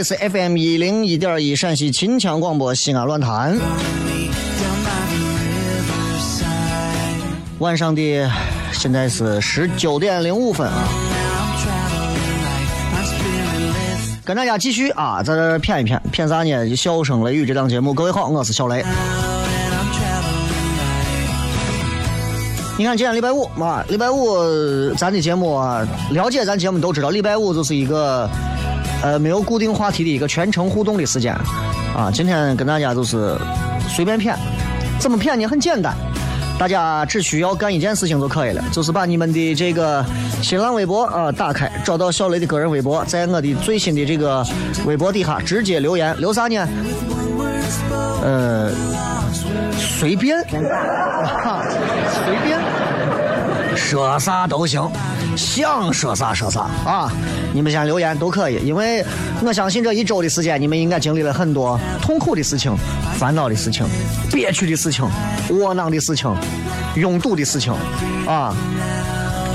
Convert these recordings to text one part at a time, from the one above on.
里是 FM 一零一点一陕西秦腔广播西安论坛。晚上的现在是十九点零五分啊，跟大家继续啊，在这骗一骗，骗啥呢？笑声雷雨这档节目。各位好，我是小雷。你看今天礼拜五啊，礼拜五咱的节目啊，了解咱节目都知道，礼拜五就是一个呃没有固定话题的一个全程互动的时间啊。今天跟大家就是随便骗，怎么骗呢？很简单，大家只需要干一件事情就可以了，就是把你们的这个新浪微博啊打开，找到小雷的个人微博，在我的最新的这个微博底下直接留言，留啥呢？呃，随便，啊 随便。说啥都行，想说啥说啥啊！你们先留言都可以，因为我相信这一周的时间，你们应该经历了很多痛苦的事情、烦恼的事情、憋屈的事情、窝囊的事情、拥堵的事情啊！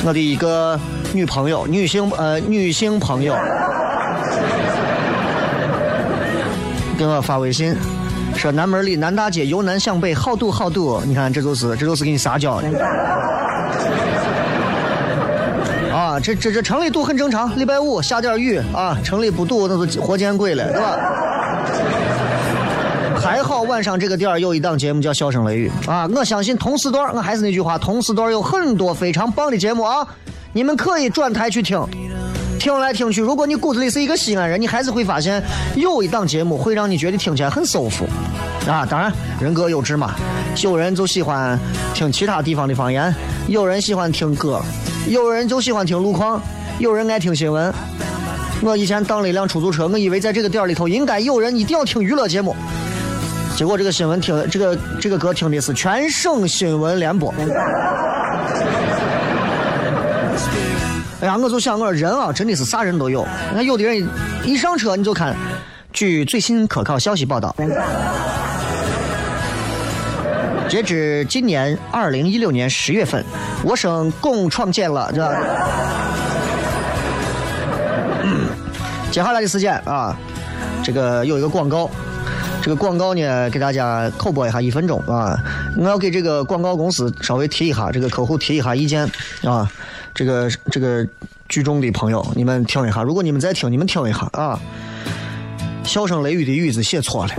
我的一个女朋友，女性呃女性朋友，给我发微信说南门里南大街由南向北好堵好堵，你看这就是这就是给你撒娇的。这这这城里堵很正常，礼拜五下点雨啊，城里不堵那就活见鬼了，对吧？还好晚上这个点儿有一档节目叫《笑声雷雨》啊，我相信同时段，我还是那句话，同时段有很多非常棒的节目啊，你们可以转台去听。听来听去，如果你骨子里是一个西安人，你还是会发现有一档节目会让你觉得听起来很舒服，啊，当然人各有志嘛，有人就喜欢听其他地方的方言，有人喜欢听歌，有人就喜欢听路况，有人爱听新闻。我以前当了一辆出租车，我以为在这个店里头应该有人一定要听娱乐节目，结果这个新闻听这个这个歌听的是全省新闻联播。哎呀，我就想我说人啊，真的是啥人都有。你看有的人一上车你就看，据最新可靠消息报道，截止今年二零一六年十月份，我省共创建了这。嗯接下来的时间啊，这个有一个广告，这个广告呢给大家口播一下一分钟啊，我要给这个广告公司稍微提一下，这个客户提一下意见啊，这个这个剧中的朋友，你们听一下，如果你们在听，你们听一下啊，笑声雷雨的雨字写错了。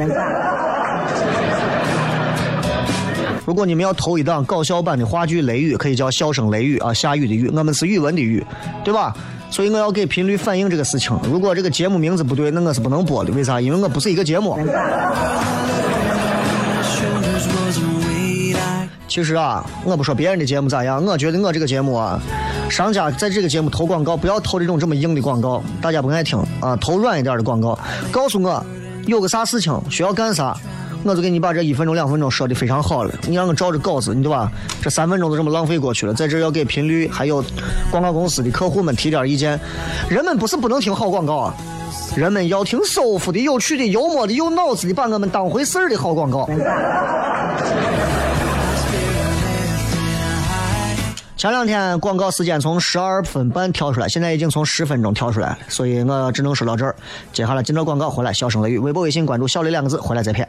如果你们要投一档搞笑版的话剧《雷雨》，可以叫笑声雷雨啊，下雨的雨，我们是语文的语，对吧？所以我要给频率反映这个事情。如果这个节目名字不对，那我是不能播的。为啥？因为我不是一个节目。其实啊，我不说别人的节目咋样，我觉得我这个节目啊，商家在这个节目投广告，不要投这种这么硬的广告，大家不爱听啊，投软一点的广告。告诉我有个啥事情需要干啥，我就给你把这一分钟两分钟说的非常好了。你让我照着稿子，你对吧？这三分钟就这么浪费过去了。在这要给频率还有广告公司的客户们提点意见。人们不是不能听好广告啊，人们要听舒服的、有趣的、幽默的、有脑子的，把我们当回事儿的好广告。前两天广告时间从十二分半跳出来，现在已经从十分钟跳出来了，所以我只能说到这儿。接下来进到广告，回来笑声雷雨，微博、微信关注“小雷”两个字，回来再骗。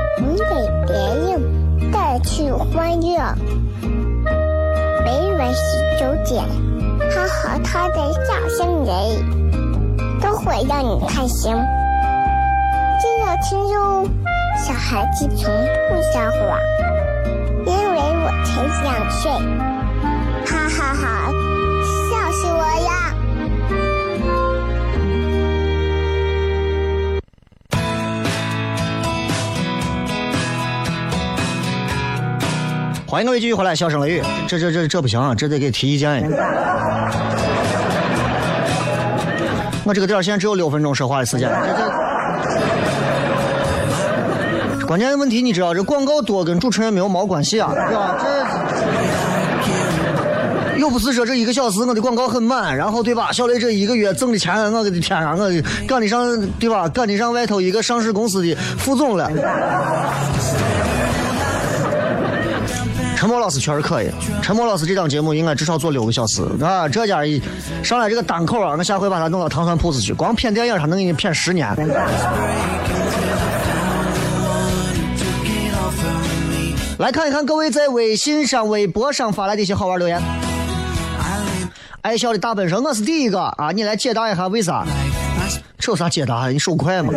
你给别人带去欢乐。每晚十九点，他和他的笑声人，都会让你开心。记得听哟，小孩子从不撒谎，因为我才两岁。欢迎各位继续回来，笑声雷雨，这这这这不行，啊，这得给提意见呀。我这个点儿现在只有六分钟说话的时间，这这关键问题你知道，这广告多跟主持人没有毛关系啊，对吧？这又不是说这一个小时我的广告很满，然后对吧？小雷这一个月挣的钱，我的天啊，我赶得上对吧？赶得上外头一个上市公司的副总了。陈默老师确实可以，陈默老师这档节目应该至少做六个小时啊！这家一上来这个单口啊，我下回把他弄到糖蒜铺子去，光骗电影他能给你骗十年。来看一看各位在微信上、微博上发来的一些好玩留言。爱笑的大本说：“我是第一个啊！你来解答一下为啥？这有啥解答？你手快吗？”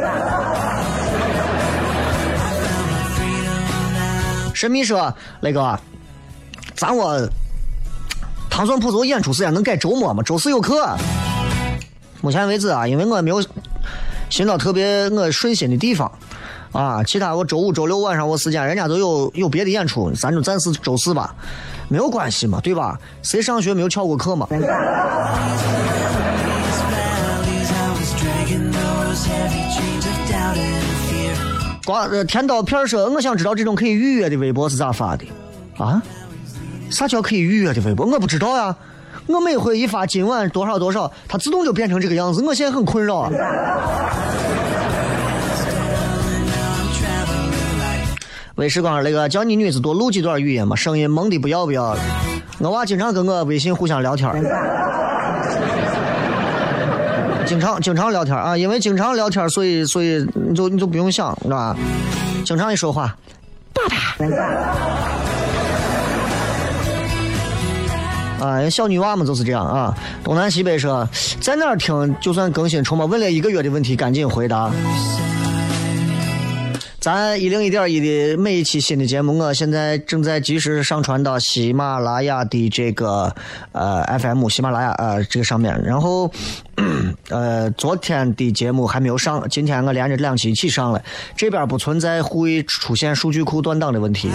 神秘说：“雷哥。”咱我糖蒜铺子演出时间能改周末吗？周四有课。目前为止啊，因为我没有寻到特别我顺心的地方啊，其他我周五、周六晚上我时间人家都有有别的演出，咱就暂时周四吧，没有关系嘛，对吧？谁上学没有翘过课嘛？瓜呃甜刀片说，我想知道这种可以预约的微博是咋发的啊？啥叫可以预约的微博？我不知道呀。我每回一发今晚多少多少，它自动就变成这个样子。我现在很困扰啊。微时光那个叫你女子多录几段语音嘛，声音萌的不要不要的。我娃经常跟我微信互相聊天经常经常聊天啊，因为经常聊天，所以所以你就你就不用想，是吧？经常一说话，爸爸。啊，小女娃们就是这样啊。东南西北说，在哪儿听就算更新充吗？问了一个月的问题，赶紧回答。咱一零一点一的每一期新的节目，我现在正在及时上传到喜马拉雅的这个呃 FM 喜马拉雅呃这个上面。然后呃昨天的节目还没有上，今天我连着两期一起上了。这边不存在会出现数据库断档的问题，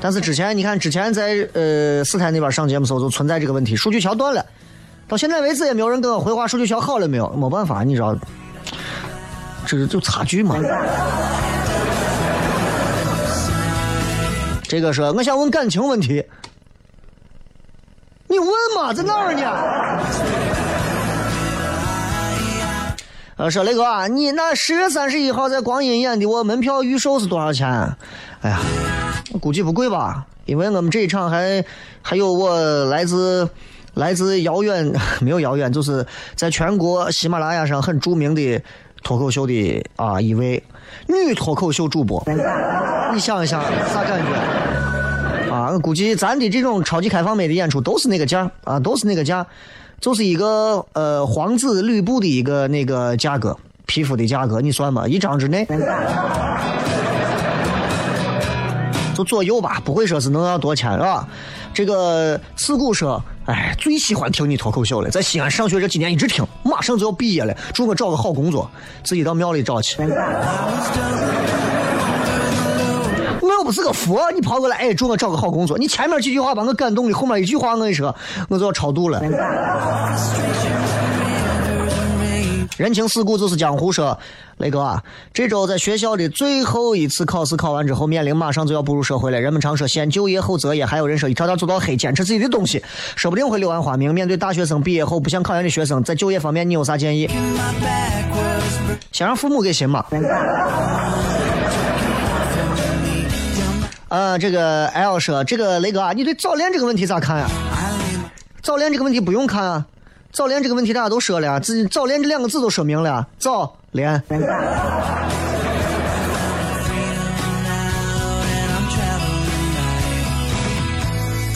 但是之前你看之前在呃四台那边上节目时候就存在这个问题，数据桥断了。到现在为止也没有人跟我回话，数据桥好了没有？没办法，你知道，这是就差距嘛。这个是我想问感情问题，你问嘛，在哪儿呢？呃，说雷哥，你那十月三十一号在光阴演的我门票预售是多少钱？哎呀，估计不贵吧，因为我们这一场还还有我来自来自遥远 没有遥远，就是在全国喜马拉雅上很著名的脱口秀的啊一位女脱口秀主播，你想一想啥感觉？啊，我估计咱的这种超级开放麦的演出都是那个价啊，都是那个价。就是一个呃黄子吕布的一个那个价格，皮肤的价格，你算吧，一张之内，就左右吧，不会说是能要多钱是吧？这个自古说，哎，最喜欢听你脱口秀了，在西安上学这几年一直听，马上就要毕业了，祝我找个好工作，自己到庙里找去。我又不是个佛，你跑过来，哎，祝我找个好工作。你前面几句话把我感动的，后面一句话我跟你说，我就要超度了。人情世故就是江湖说，雷哥啊，这周在学校的最后一次考试考完之后，面临马上就要步入社会了。人们常说先就业后择业，还有人说一条道走到黑，坚持自己的东西，说不定会柳暗花明。面对大学生毕业后不想考研的学生，在就业方面你有啥建议？先让父母给信嘛。啊，这个 L 说，这个雷哥啊，你对早恋这个问题咋看呀？早恋这个问题不用看啊，早恋这个问题大家都说了，自早恋这两个字都说明了，早恋。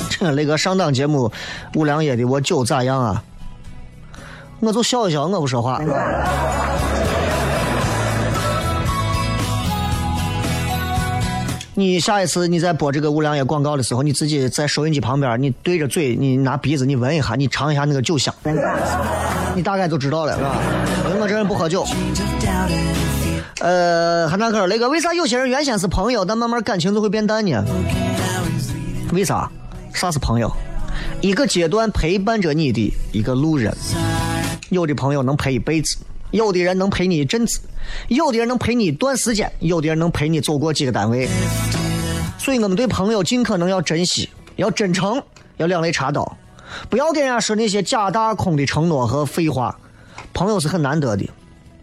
这雷哥上档节目，五粮液的我酒咋样啊？我就笑一笑，我不说话。你下一次你在播这个五粮液广告的时候，你自己在收音机旁边，你对着嘴，你拿鼻子你闻一下，你尝一下那个酒香，你大概就知道了，是吧？因为我这人不喝酒。呃，韩大哥，雷哥，为啥有些人原先是朋友，但慢慢感情就会变淡呢？为啥？啥是朋友？一个阶段陪伴着你的一个路人。有的朋友能陪一辈子，有的人能陪你一阵子。有的人能陪你一段时间，有的人能陪你走过几个单位，所以我们对朋友尽可能要珍惜，要真诚，要两肋插刀，不要跟人家说那些假大空的承诺和废话。朋友是很难得的，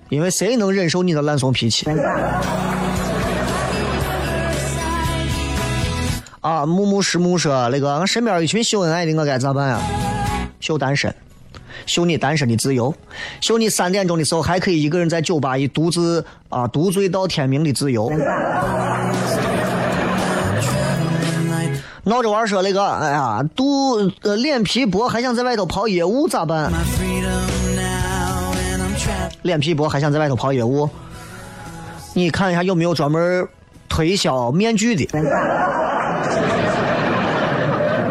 因为谁能忍受你的烂怂脾气？啊，木木实木说那个，我身边一群秀恩爱的，我该咋办呀？秀单身。秀你单身的自由，秀你三点钟的时候还可以一个人在酒吧一独自啊独醉到天明的自由。闹着玩说那个，哎呀，肚呃脸皮薄还想在外头跑业务咋办？脸皮薄还想在外头跑业务？你看一下有没有专门推销面具的？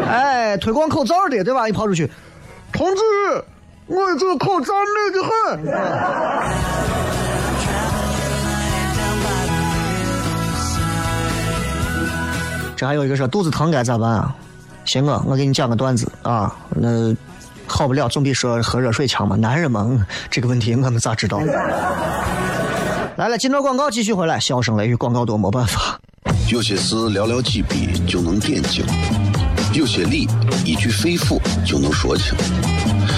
哎，推广口罩的对吧？你跑出去，同志。我这个口罩美得很。这还有一个说肚子疼该咋办啊？行啊，我给你讲个段子啊，那好不了总比说喝热水强嘛。男人嘛，这个问题我们咋知道？来了，进段广告继续回来，笑声雷雨广告多没办法。有些事寥寥几笔就能点睛，有些理一句肺腑就能说清。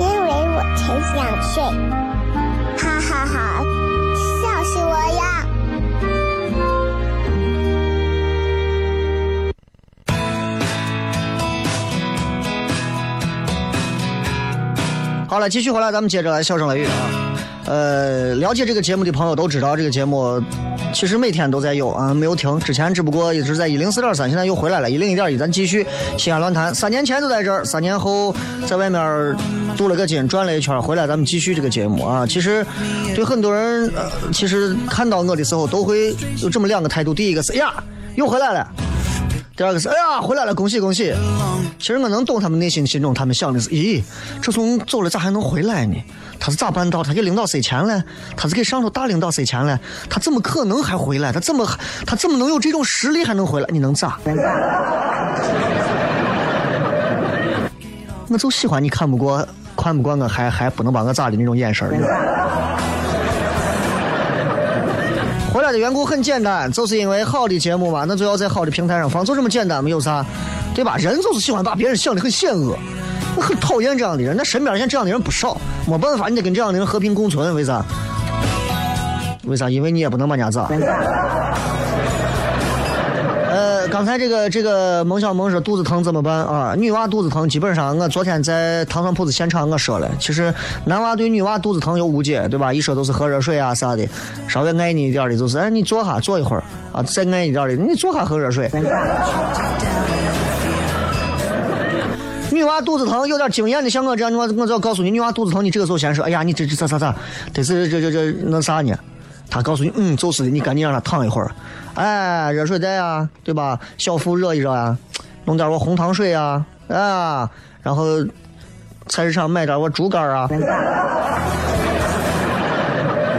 因为我才想睡。哈哈哈，笑死我呀！好了，继续回来，咱们接着来笑声雷雨啊。呃，了解这个节目的朋友都知道，这个节目其实每天都在有啊，没有停。之前只不过一直在一零四点三，现在又回来了，一零一点一，咱继续西安论坛。三年前就在这儿，三年后在外面镀了个金，转了一圈回来，咱们继续这个节目啊。其实对很多人，呃，其实看到我的时候都会有这么两个态度：第一个是哎呀，又回来了；第二个是哎呀，回来了，恭喜恭喜。其实我能懂他们内心心中，他们想的是：咦，这从走了咋还能回来呢？他是咋办到？他给领导塞钱了？他是给上头大领导塞钱了？他怎么可能还回来？他怎么他怎么能有这种实力还能回来？你能咋？我就喜欢你看不过看不惯我还还不能把我咋的那种眼神儿。回来的缘故很简单，就是因为好的节目嘛，那就要在好的平台上放，就这么简单，没有啥，对吧？人就是喜欢把别人想的很险恶，我 很讨厌这样的人。那身边现在这样的人不少，没办法，你得跟这样的人和平共存。为啥？为啥？因为你也不能把人家咋。呃，刚才这个这个萌小萌说肚子疼怎么办啊？女娃肚子疼，基本上我昨天在糖蒜铺子现场我说了，其实男娃对女娃肚子疼有误解，对吧？一说都是喝热水啊啥的，稍微爱你一点的，就是哎你坐下坐一会儿啊，再爱一点的你坐下喝热水。女娃肚子疼，有点经验的像我这样，我我就要告诉你，女娃肚子疼，你这个时候先说，哎呀，你这这咋咋咋，这是这这这那啥呢？他告诉你，嗯，就是的，你赶紧让他躺一会儿，哎，热水袋啊，对吧？小腹热一热呀，弄点我红糖水啊，啊，然后菜市场买点我猪肝啊，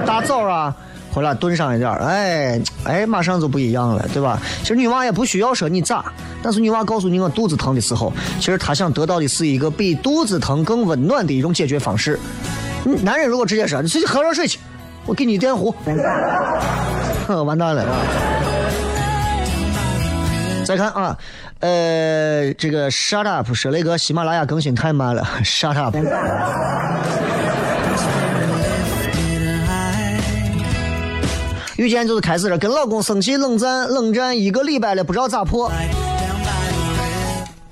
大枣啊，回来炖上一点，哎哎，马上就不一样了，对吧？其实女娃也不需要说你咋，但是女娃告诉你我肚子疼的时候，其实她想得到的是一个比肚子疼更温暖的一种解决方式。男人如果直接说你去喝热水去。我给你电壶，完蛋了。再看啊，呃，这个 shut up 说那个喜马拉雅更新太慢了，shut up。遇见就是开始了，跟老公生气冷战冷战一个礼拜了，不知道咋破。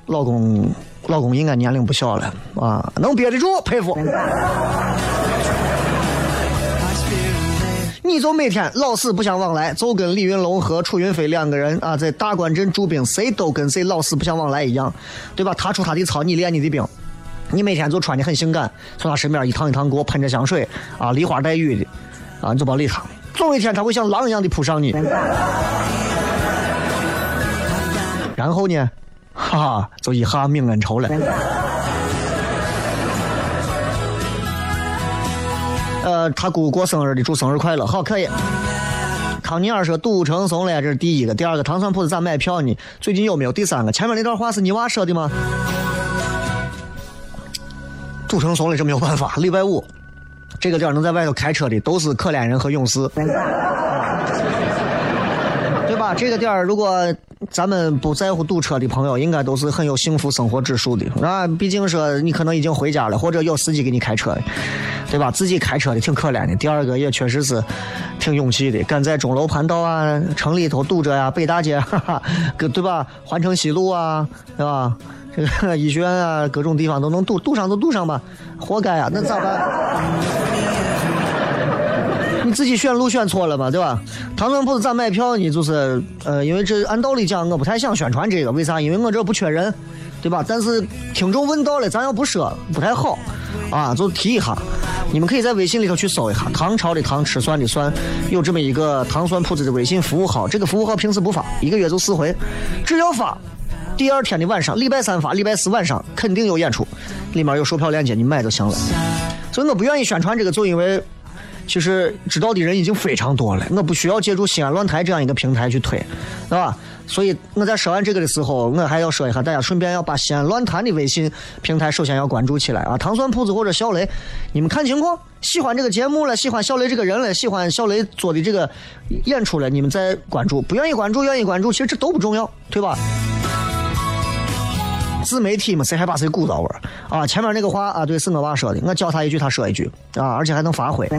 老公，老公应该年龄不小了啊，能憋得住，佩服。你就每天老死不相往来，就跟李云龙和楚云飞两个人啊，在大关镇驻兵，谁都跟谁老死不相往来一样，对吧？他出他的操，你练你的兵，你每天就穿的很性感，从他身边一趟一趟给我喷着香水啊，梨花带雨的啊，你就别理他，总有一天他会像狼一样的扑上你。然后呢，哈哈，就一下泯恩仇了。呃，他姑过生日的，祝生日快乐，好，可以。康尼尔说赌城怂了，这是第一个，第二个糖蒜铺子咋买票呢？最近有没有第三个？前面那段话是你娃说的吗？赌城怂了，这没有办法。礼拜五这个点能在外头开车的都是可怜人和勇士，对吧？这个点儿如果咱们不在乎堵车的朋友，应该都是很有幸福生活指数的啊。毕竟说你可能已经回家了，或者有司机给你开车。对吧？自己开车的挺可怜的。第二个也确实是挺勇气的，敢在钟楼盘道啊、城里头堵着呀、北大街，哈哈，对吧？环城西路啊，对吧？这个医学院啊，各种地方都能堵，堵上就堵上吧，活该啊！那咋办？你自己选路选错了嘛，对吧？唐僧铺子咋买票呢？就是呃，因为这按道理讲，我不太想宣传这个，为啥？因为我这不缺人，对吧？但是听众问到了，咱要不说不太好啊，就提一下。你们可以在微信里头去搜一下“唐朝的唐吃蒜的蒜”，有这么一个糖蒜铺子的微信服务号。这个服务号平时不发，一个月就四回，只要发，第二天的晚上，礼拜三发，礼拜四晚上肯定有演出，里面有售票链接，你买就行了。所以我不愿意宣传这个，就因为其实知道的人已经非常多了，我不需要借助西安论坛这样一个平台去推，对吧？所以我在说完这个的时候，我还要说一下，大家顺便要把西安论坛的微信平台首先要关注起来啊！糖蒜铺子或者小雷，你们看情况，喜欢这个节目了，喜欢小雷这个人了，喜欢小雷做的这个演出了，你们再关注；不愿意关注，愿意关注，其实这都不重要，对吧？自媒体嘛，谁还把谁鼓捣玩啊？前面那个话啊，对，是我爸说的，我教他一句，他说一句啊，而且还能发挥。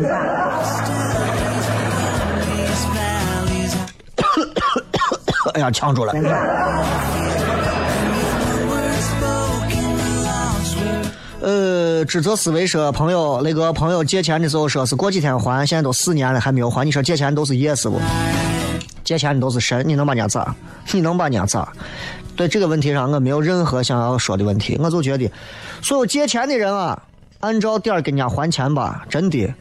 哎呀，呛住了。呃，指责思维说，朋友那个朋友借钱的时候说是过几天还，现在都四年了还没有还。你说借钱都是 yes 不？借钱的都是神，你能把人家咋？你能把人家咋？对这个问题上，我没有任何想要说的问题。我就觉得，所有借钱的人啊，按照点儿给人家还钱吧，真的。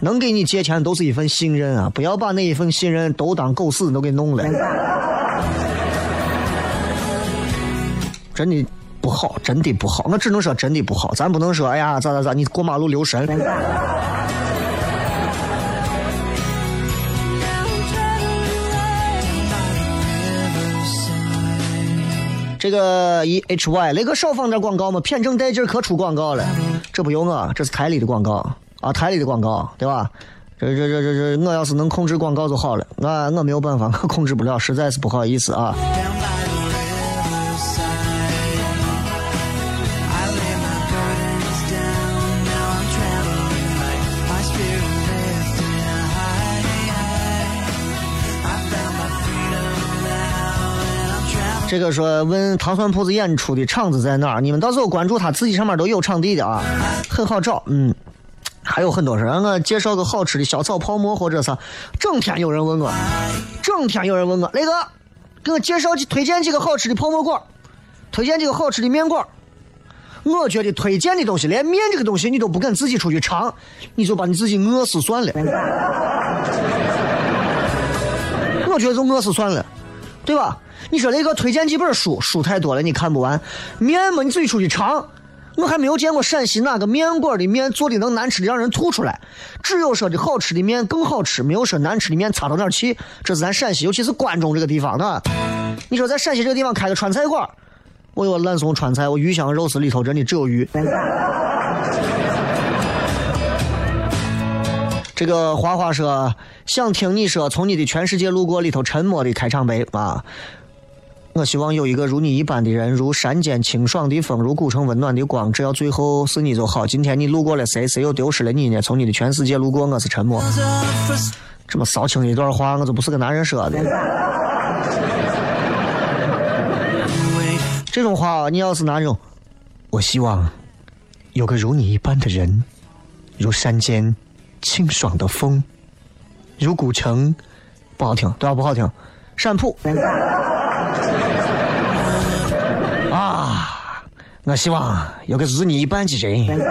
能给你借钱都是一份信任啊！不要把那一份信任都当狗屎都给弄了，真的不好，真的不好。我只能说真的不好，咱不能说哎呀咋咋咋，你过马路留神。这个 E H Y 雷哥少放点广告嘛，片正带劲可出广告了，这不由我，这是台里的广告。啊，台里的广告，对吧？这这这这这，我要是能控制广告就好了。我我没有办法，我控制不了，实在是不好意思啊。这个说问糖蒜铺子演出的场子在哪儿？你们到时候关注他自己上面都有场地的啊，很好找，嗯。还有很多事，让我介绍个好吃的小草泡馍或者啥。整天有人问我，整天有人问我，雷哥，给我介绍推荐几个好吃的泡馍馆，推荐几个好吃的面馆。我觉得推荐的东西，连面这个东西你都不敢自己出去尝，你就把你自己饿死算了。我觉得就饿死算了，对吧？你说雷哥推荐几本书，书太多了你看不完，面嘛你自己出去尝。我还没有见过陕西哪个面馆的面做的能难吃的让人吐出来，只有说的好吃的面更好吃，没有说难吃的面差到哪儿去。这是咱陕西，尤其是关中这个地方的。你说在陕西这个地方开个川菜馆，我有烂怂川菜，我鱼香肉丝里头真的只有鱼。这个花花说想听你说从你的全世界路过里头沉默的开场白啊。我希望有一个如你一般的人，如山间清爽的风，如古城温暖的光。只要最后是你就好。今天你路过了谁？谁又丢失了你呢？从你的全世界路过，我是沉默。这么骚情一段话，我就不是个男人说的。这种话，你要是那种，我希望有个如你一般的人，如山间清爽的风，如古城，不好听，对吧？不好听。陕普。我希望有个如你一般的人。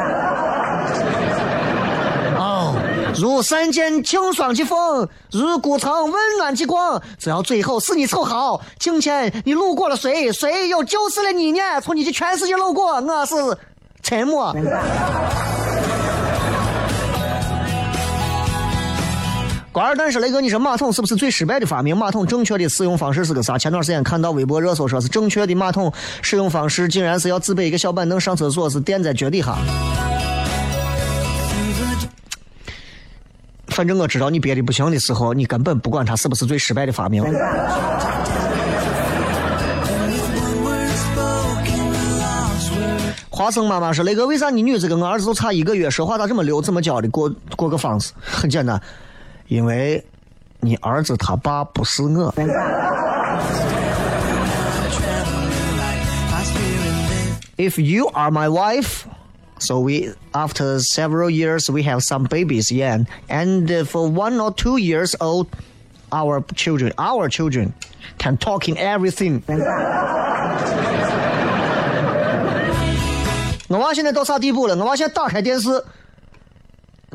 哦，如山间清爽的风，如古城温暖的光。只要最后是你凑好，今天你路过了谁？谁又救死了你呢？从你的全世界路过，我是沉默。瓜二蛋说：“雷哥，你说马桶是不是最失败的发明？马桶正确的使用方式是个啥？前段时间看到微博热搜，说是正确的马桶使用方式，竟然是要自备一个小板凳上厕所，是垫在脚底下。反正我知道你憋的不行的时候，你根本不管它是不是最失败的发明。”华生妈妈说：“雷哥，为啥你女子跟我儿子都差一个月，说话咋这么溜，怎么教的？过过个方式，很简单。”因为你儿子他爸不是我。If you are my wife, so we after several years we have some babies, yeah, and for one or two years old, our children, our children, can talk in everything. 我娃现在到啥地步了？我娃现在打开电视，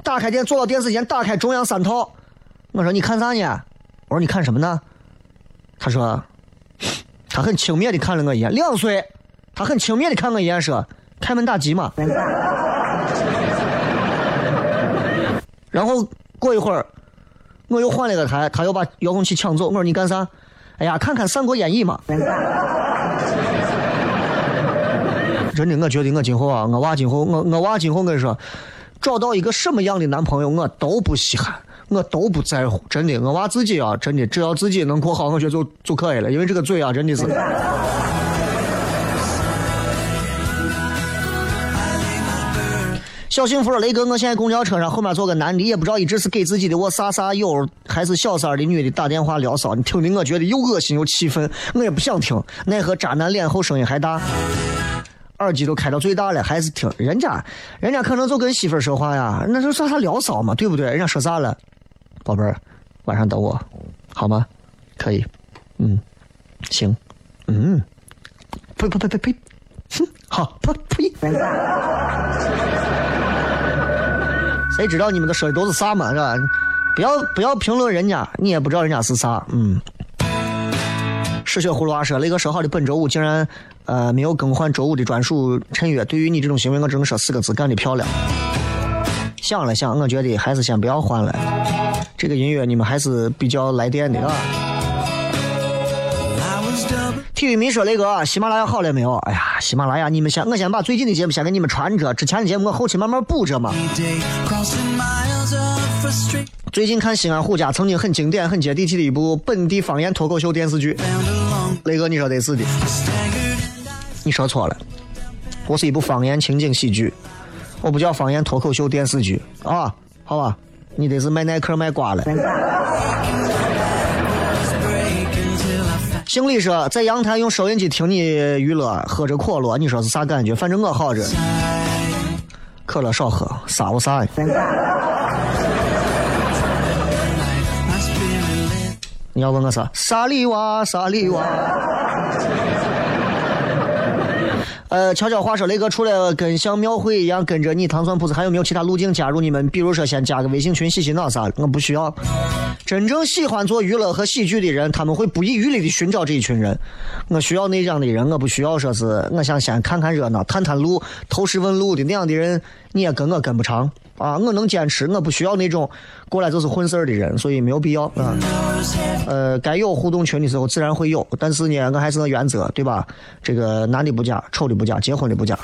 打开电坐到电视前，打开中央三套。 我说你看啥呢？我说你看什么呢？他说，他很轻蔑的看了我一眼。两岁，他很轻蔑的看我一眼，说：“开门大吉嘛。”然后过一会儿，我又换了个台，他又把遥控器抢走。我说你干啥？哎呀，看看《三国演义》嘛。真的，我觉得我今后啊，我娃今后，我我娃今后，我跟你说，找到一个什么样的男朋友，我都不稀罕。我都不在乎，真的，我娃自己啊，真的，只要自己能过好，我觉得就就可以了。因为这个嘴啊，真的是。小幸福雷哥，我现在公交车上后面坐个男的，也不知道一直是给自己的我啥啥友，还是小三的女的打电话聊骚，你听的我觉得又恶心又气愤，我也不想听，奈何渣男脸厚声音还大。耳机都开到最大了，还是听人家，人家可能就跟媳妇儿说话呀，那就算他聊骚嘛，对不对？人家说啥了？宝贝儿，晚上等我，好吗？可以，嗯，行，嗯，呸呸呸呸呸，哼，好，呸呸。谁知道你们的说的都是啥嘛？是吧？不要不要评论人家，你也不知道人家是啥，嗯。嗜血葫芦娃说：“雷哥说好的本周五竟然，呃，没有更换周五的专属衬乐。对于你这种行为，我只能说四个字：干得漂亮。想了想，我觉得还是先不要换了。这个音乐你们还是比较来电的啊。体育迷说：雷哥，喜马拉雅好了没有？哎呀，喜马拉雅，你们先，我先把最近的节目先给你们传着，之前的节目我后期慢慢补着嘛。最近看西安虎家曾经很经典、很接地气的一部本地方言脱口秀电视剧。雷哥，你说得是的，你说错了，我是一部方言情景喜剧，我不叫方言脱口秀电视剧啊，好吧？你得是卖耐克卖瓜了。姓李说在阳台用收音机听你娱乐，喝着可乐，你说是啥感觉？反正我好着，可乐少喝，啥无啥。你要问我啥？沙里娃，沙里娃。呃，悄悄话说，雷哥除了跟像庙会一样跟着你糖蒜铺子，还有没有其他路径加入你们？比如说，先加个微信群，洗洗脑啥的。我不需要。真正喜欢做娱乐和喜剧的人，他们会不遗余力的寻找这一群人。我需要那样的人，我不需要说是我想先看看热闹、探探路、投石问路的那样的人，你也跟我跟不长。啊，我能坚持，我不需要那种过来就是混事儿的人，所以没有必要啊。呃，该有互动群的时候自然会有，但是呢，我还是个原则，对吧？这个男的不加，丑的不加，结婚的不加。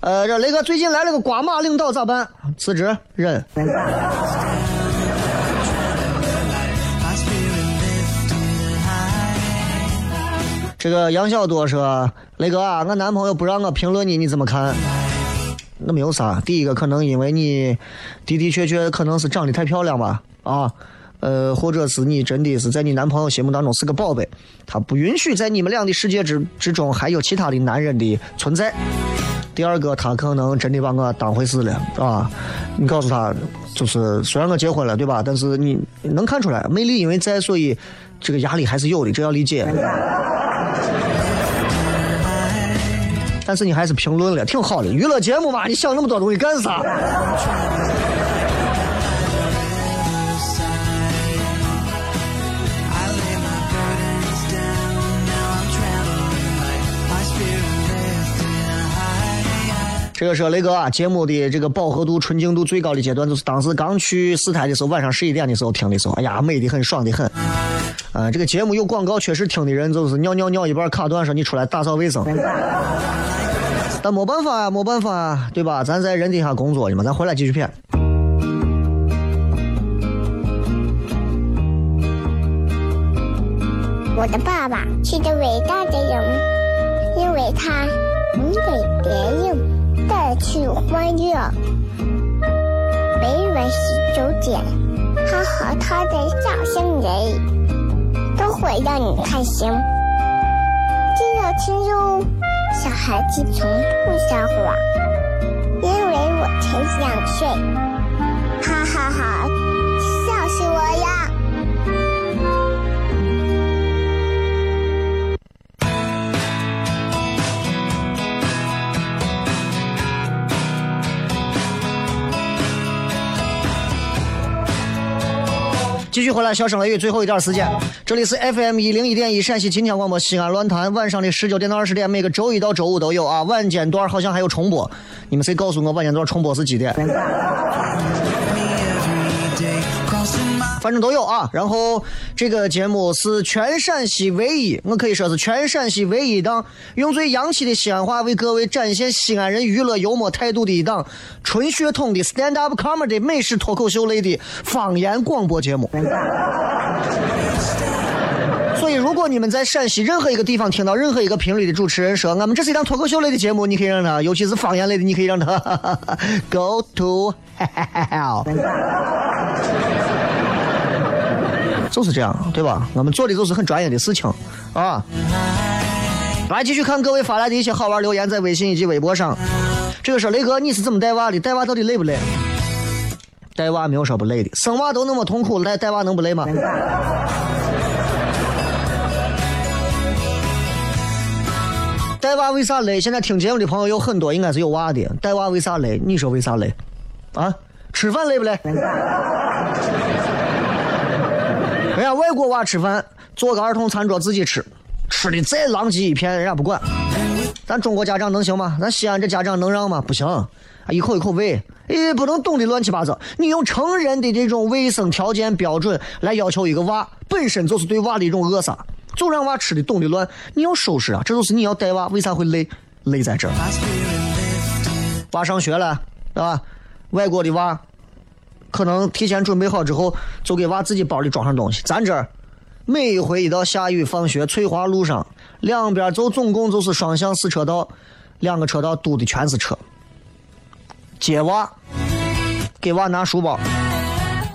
呃，这雷哥最近来了个瓜马领导咋办？辞职，忍。这个杨小多说：“雷哥啊，我男朋友不让我评论你，你怎么看？那没有啥。第一个可能因为你的的确确可能是长得太漂亮吧，啊，呃，或者是你真的是在你男朋友心目当中是个宝贝，他不允许在你们俩的世界之之中还有其他的男人的存在。第二个，他可能真的把我当回事了，啊，你告诉他，就是虽然我结婚了，对吧？但是你能看出来，魅力因为在，所以这个压力还是有的，这要理解。”但是你还是评论了，挺好的。娱乐节目嘛，你想那么多东西干啥？这个是雷哥啊，节目的这个饱和度、纯净度最高的阶段，就是当时刚去四台的时候，晚上十一点的时候听的时候，哎呀，美的很，爽的很。啊，这个节目有广告，确实听的人就是尿尿尿一半卡断，说你出来打扫卫生。但没办法呀，没办法呀，对吧？咱在人底下工作的嘛，咱回来继续片。我的爸爸是个伟大的人，因为他能给别人。带去欢乐，每晚十九点，他和他的笑声人，都会让你开心。记得听哟，小孩子从不撒谎，因为我才两岁。哈哈哈，笑死我了！继续回来，小声雷雨，最后一段时间。这里是 FM 一零一点一陕西秦腔广播西安论坛，晚上的十九点到二十点，每个周一到周五都有啊。晚间段好像还有重播，你们谁告诉我晚间段重播是几点？反正都有啊。然后这个节目是全陕西唯一，我可以说是全陕西唯一档用最洋气的西安话为各位展现西安人娱乐幽默态度的一档纯血统的 stand up comedy 美式脱口秀类的方言广播节目。所以，如果你们在陕西任何一个地方听到任何一个频率的主持人说，我们这是一档脱口秀类的节目，你可以让他，尤其是方言类的，你可以让他 go to hell。就是这样，对吧？我们做的就是很专业的事情啊。来继续看各位发来的一些好玩留言，在微信以及微博上。这个说雷哥，你是怎么带娃的？带娃到底累不累？带娃没有说不累的，生娃都那么痛苦了，带带娃能不累吗？带娃为啥累？现在听节目的朋友有很多，应该是有娃的。带娃为啥累？你说为啥累？啊？吃饭累不累？人家外国娃吃饭，做个儿童餐桌自己吃，吃的再狼藉一片，人家不管。咱中国家长能行吗？咱西安这家长能让吗？不行，一口一口喂，哎，不能动的乱七八糟。你用成人的这种卫生条件标准来要求一个娃，本身就是对娃的一种扼杀。就让娃吃的动的乱，你要收拾啊！这就是你要带娃，为啥会累？累在这儿。娃上学了，对吧？外国的娃可能提前准备好之后，就给娃自己包里装上东西。咱这儿每一回一到下雨放学，翠华路上两边就总共就是双向四车道，两个车道堵的全是车。接娃，给娃拿书包。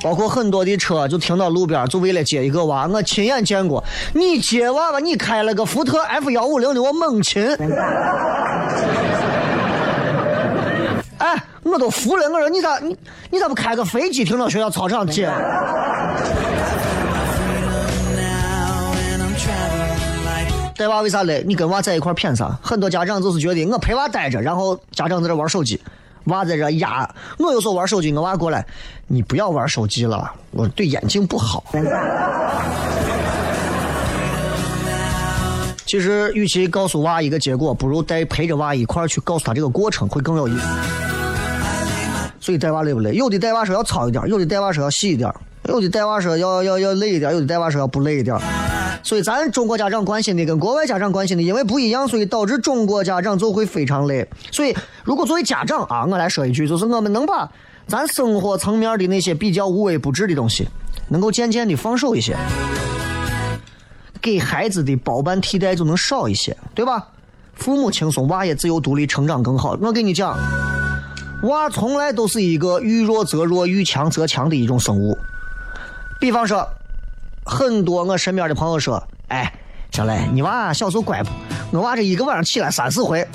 包括很多的车就停到路边，就为了接一个娃。我亲眼见过，你接娃娃，你开了个福特 F 幺五零的，我猛禽。我都服了。我说你咋你你咋不开个飞机停到学校操场去？带娃为啥累？你跟娃在一块谝啥？很多家长就是觉得我陪娃待着，然后家长在这玩手机。娃在这压，我有时候玩手机，我娃过来，你不要玩手机了，我对眼睛不好。其实，与其告诉娃一个结果，不如带陪着娃一块去告诉他这个过程，会更有意思。所以带娃累不累？有的带娃说要糙一点，有的带娃说要细一点，有的带娃说要要要累一点，有的带娃说要不累一点。所以咱中国家长关心的跟国外家长关心的因为不一样，所以导致中国家长就会非常累。所以如果作为家长啊，我来说一句，就是我们能把咱生活层面的那些比较无微不至的东西，能够渐渐的放手一些，给孩子的包办替代就能少一些，对吧？父母轻松，娃也自由独立，成长更好。我跟你讲，娃从来都是一个遇弱则弱，遇强则强的一种生物。比方说。很多我身边的朋友说：“哎，小雷，你娃小时候乖不？我娃这一个晚上起来三四回。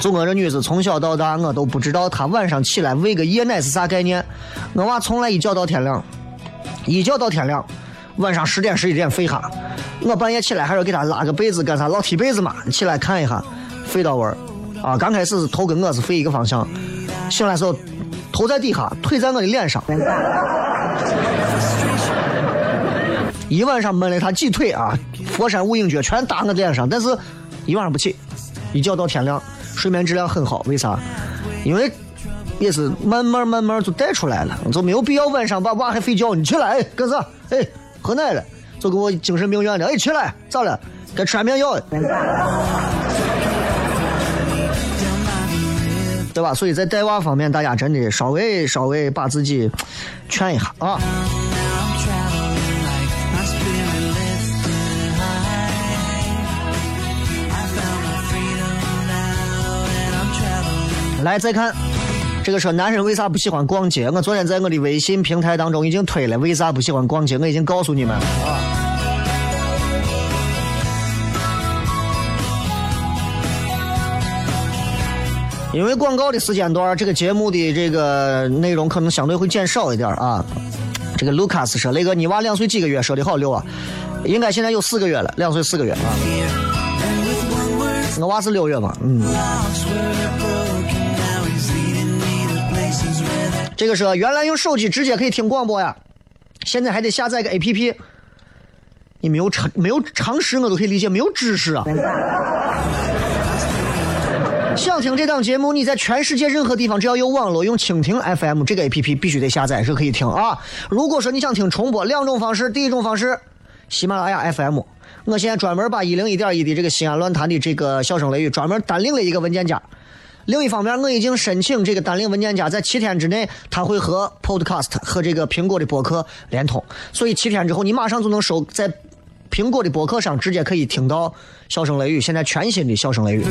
就我这女子从小到大，我都不知道她晚上起来喂个夜奶是啥概念。我娃从来一觉到天亮，一觉到天亮，晚上十点十一点睡哈。我半夜起来还要给她拉个被子干啥？老踢被子嘛。起来看一下，睡到位儿啊。刚开始是头跟我是睡一个方向，醒来时候头在底下，腿在我的脸上。”一晚上闷了他几腿啊！佛山无影脚全打我脸上，但是一晚上不起，一觉到天亮，睡眠质量很好。为啥？因为也是慢慢慢慢就带出来了，就没有必要晚上把娃还睡觉。你起来，哎，干啥？哎，喝奶了，就给我精神病院的。哎，起来，咋了？该吃安眠药。对吧？所以在带娃方面，大家真的稍微稍微把自己劝一下啊。来，再看这个说男人为啥不喜欢逛街？我昨天在我的微信平台当中已经推了，为啥不喜欢逛街？我已经告诉你们啊。因为广告的时间段，这个节目的这个内容可能相对会减少一点啊。这个卢卡斯说：“雷哥，你娃两岁几个月？说的好溜啊，应该现在有四个月了，两岁四个月啊。我娃是六月嘛，嗯。”这个说原来用手机直接可以听广播呀，现在还得下载个 A P P。你没有尝没有常识，我都可以理解，没有知识啊。想听这档节目，你在全世界任何地方只要有网络，用蜻蜓 F M 这个 A P P 必须得下载是可以听啊。如果说你想听重播，两种方式，第一种方式，喜马拉雅 F M，我现在专门把一零一点一的这个西安论坛的这个笑声雷雨专门单另了一个文件夹。另一方面，我已经申请这个单领文件夹，在七天之内，它会和 Podcast 和这个苹果的播客连通，所以七天之后，你马上就能收在苹果的博客上，直接可以听到《笑声雷雨》现在全新的《笑声雷雨》。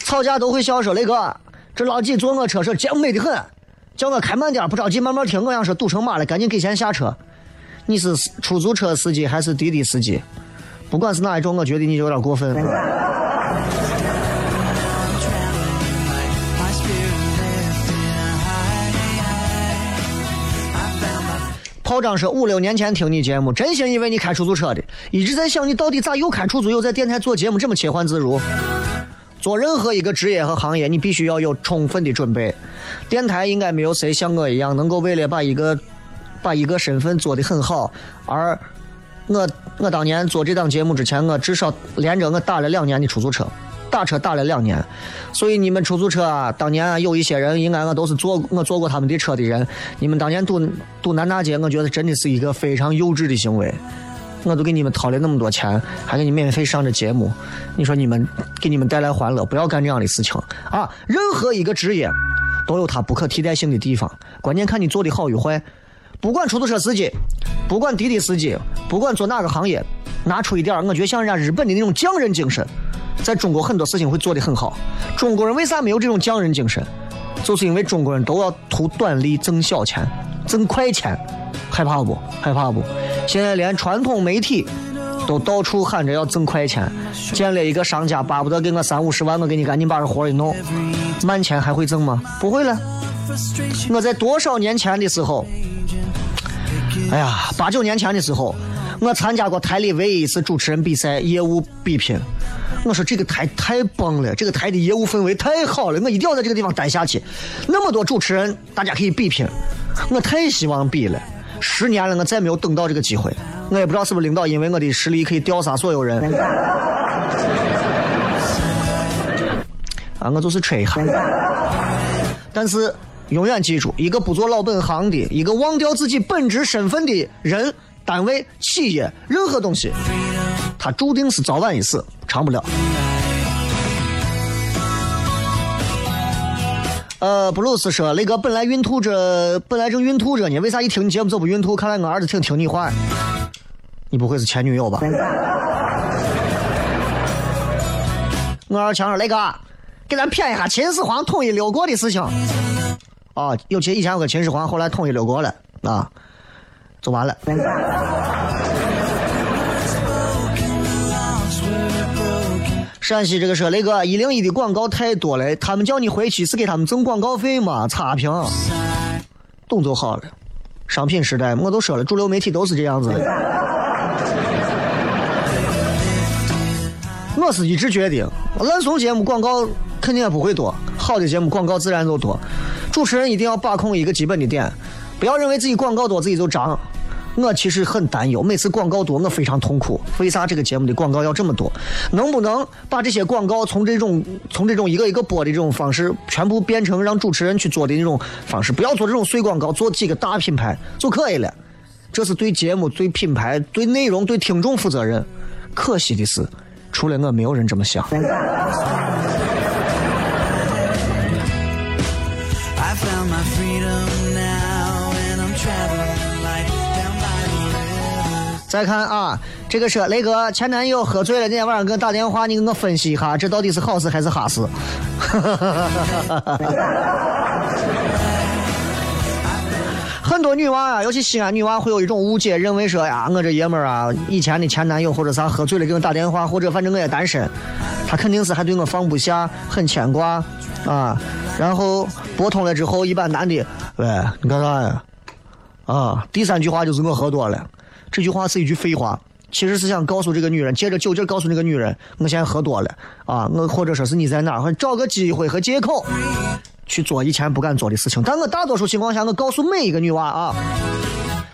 吵架都会笑说：“雷哥，这老几坐我车说，姐美的很，叫我开慢点，不着急，慢慢听。我想说堵成马了，赶紧给钱下车。你是出租车司机还是滴滴司机？不管是哪一种，我觉得你有点过分。炮仗说五六年前听你节目，真心以为你开出租车的，一直在想你到底咋又开出租又在电台做节目，这么切换自如。做任何一个职业和行业，你必须要有充分的准备。电台应该没有谁像我一样，能够为了把一个把一个身份做得很好，而我我当年做这档节目之前，我至少连着我打了两年的出租车，打车打了两年。所以你们出租车啊，当年啊有一些人，应该我都是坐我坐过他们的车的人。你们当年堵堵南大街，我觉得真的是一个非常幼稚的行为。我都给你们掏了那么多钱，还给你免费上这节目，你说你们给你们带来欢乐，不要干这样的事情啊！任何一个职业都有它不可替代性的地方，关键看你做的好与坏。不管出租车司机，不管滴滴司机，不管做哪个行业，拿出一点，我觉得像人家日本的那种匠人精神，在中国很多事情会做得很好。中国人为啥没有这种匠人精神？就是因为中国人都要图短利、挣小钱、挣快钱，害怕不？害怕不？现在连传统媒体都到处喊着要挣快钱，见了一个商家巴不得给我三五十万，我给你赶紧把这活儿一弄，慢钱还会挣吗？不会了。我在多少年前的时候，哎呀，八九年前的时候，我参加过台里唯一一次主持人比赛业务比拼。我说这个台太棒了，这个台的业务氛围太好了，我一定要在这个地方待下去。那么多主持人，大家可以比拼，我太希望比了。十年了，我再没有等到这个机会。我也不知道是不是领导因为我的实力可以吊杀所有人。啊，我就是吹一下。但是永远记住，一个不做老本行的，一个忘掉自己本职身份的人、单位、企业，任何东西，他注定是早晚一死，长不了。呃，布鲁斯说，雷哥本来孕吐着，本来正孕吐着呢，为啥一听你节目就不孕吐？看来我儿子挺听你话。你不会是前女友吧？我儿强说，雷哥，给咱谝一下秦始皇统一六国的事情。啊，有秦以前有个秦始皇，后来统一六国了啊，就完了。陕西这个说，雷哥，一零一的广告太多了，他们叫你回去是给他们挣广告费吗？差评，懂就好了。商品时代，我都说了，主流媒体都是这样子的。我是一直觉得，烂怂节目广告肯定也不会多，好的节目广告自然就多。主持人一定要把控一个基本的点，不要认为自己广告多自己就涨。我其实很担忧，每次广告多，我非常痛苦。为啥这个节目的广告要这么多？能不能把这些广告从这种从这种一个一个播的这种方式，全部变成让主持人去做的那种方式？不要做这种碎广告，做几个大品牌就可以了。这是对节目、对品牌、对内容、对听众负责任。可惜的是，除了我，没有人这么想。再看啊，这个是雷哥前男友喝醉了，那天晚上给我打电话，你给我分析一下，这到底是好事还是哈事？很多女娃啊，尤其西安女娃会有一种误解，认为说呀，我这爷们儿啊，以前的前男友或者啥喝醉了给我打电话，或者反正我也单身，他肯定是还对我放不下，很牵挂啊。然后拨通了之后，一般男的，喂，你干啥呀？啊，第三句话就是我喝多了，这句话是一句废话，其实是想告诉这个女人，借着酒劲告诉那个女人，我现在喝多了啊，我或者说是你在哪儿，找个机会和借口去做以前不敢做的事情。但我大多数情况下，我告诉每一个女娃啊，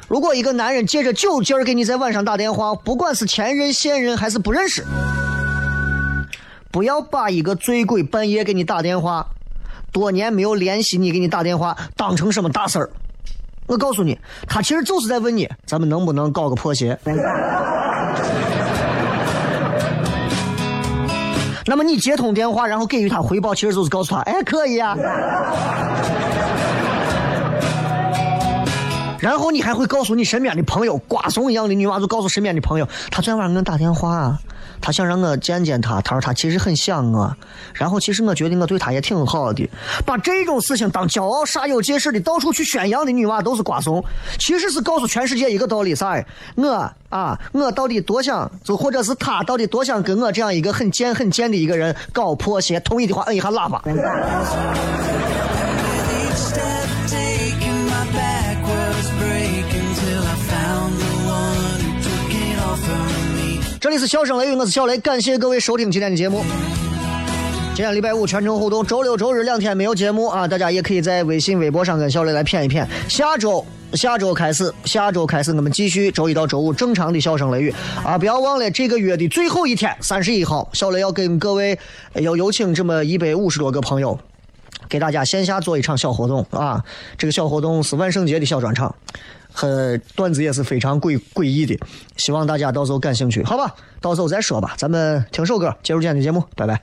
如果一个男人借着酒劲儿给你在晚上打电话，不管是前任、现任还是不认识，不要把一个醉鬼半夜给你打电话，多年没有联系你给你打电话当成什么大事儿。我告诉你，他其实就是在问你，咱们能不能搞个破鞋？那么你接通电话，然后给予他回报，其实就是告诉他，哎，可以啊。然后你还会告诉你身边的朋友，瓜怂一样的女娃就告诉身边的朋友，她昨天晚上给我打电话，他想让我见见他，他说他其实很想我，然后其实我觉得我对他也挺好的。把这种事情当骄傲、煞有介事的到处去宣扬的女娃都是瓜怂，其实是告诉全世界一个道理：啥？我啊，我到底多想，就或者是他到底多想跟我这样一个很贱、很贱的一个人搞破鞋？同意的话摁一下喇叭。这里是笑声雷雨，我是小雷，感谢各位收听今天的节目。今天礼拜五全程互动，周六周日两天没有节目啊，大家也可以在微信、微博上跟小雷来谝一谝。下周下周开始，下周开始我们继续周一到周五正常的笑声雷雨啊！不要忘了这个月的最后一天，三十一号，小雷要跟各位要有请这么一百五十多个朋友，给大家线下做一场小活动啊！这个小活动是万圣节的小专场，很段子也是非常诡诡异的，希望大家到时候感兴趣，好吧？到时候再说吧，咱们听首歌，结束今天的节目，拜拜。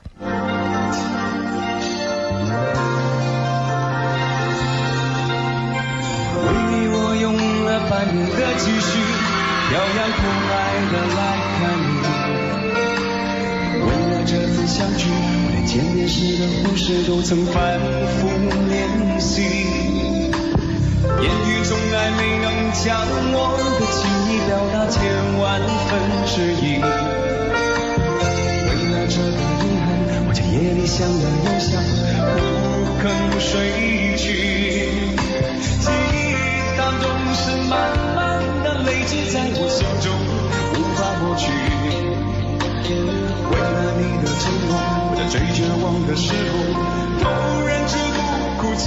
为你我用了半年的积蓄，漂洋过海的来看你。为了这次相聚，我连见面时的呼视都曾反复练习。言语从来没能将我的情意表达千万分之一。为了这个遗憾，我在夜里想了又想，不肯睡去。记忆当中是慢慢的累积在我心中，无法抹去。为了你的承诺，我在最绝望的时候，都忍止不哭泣。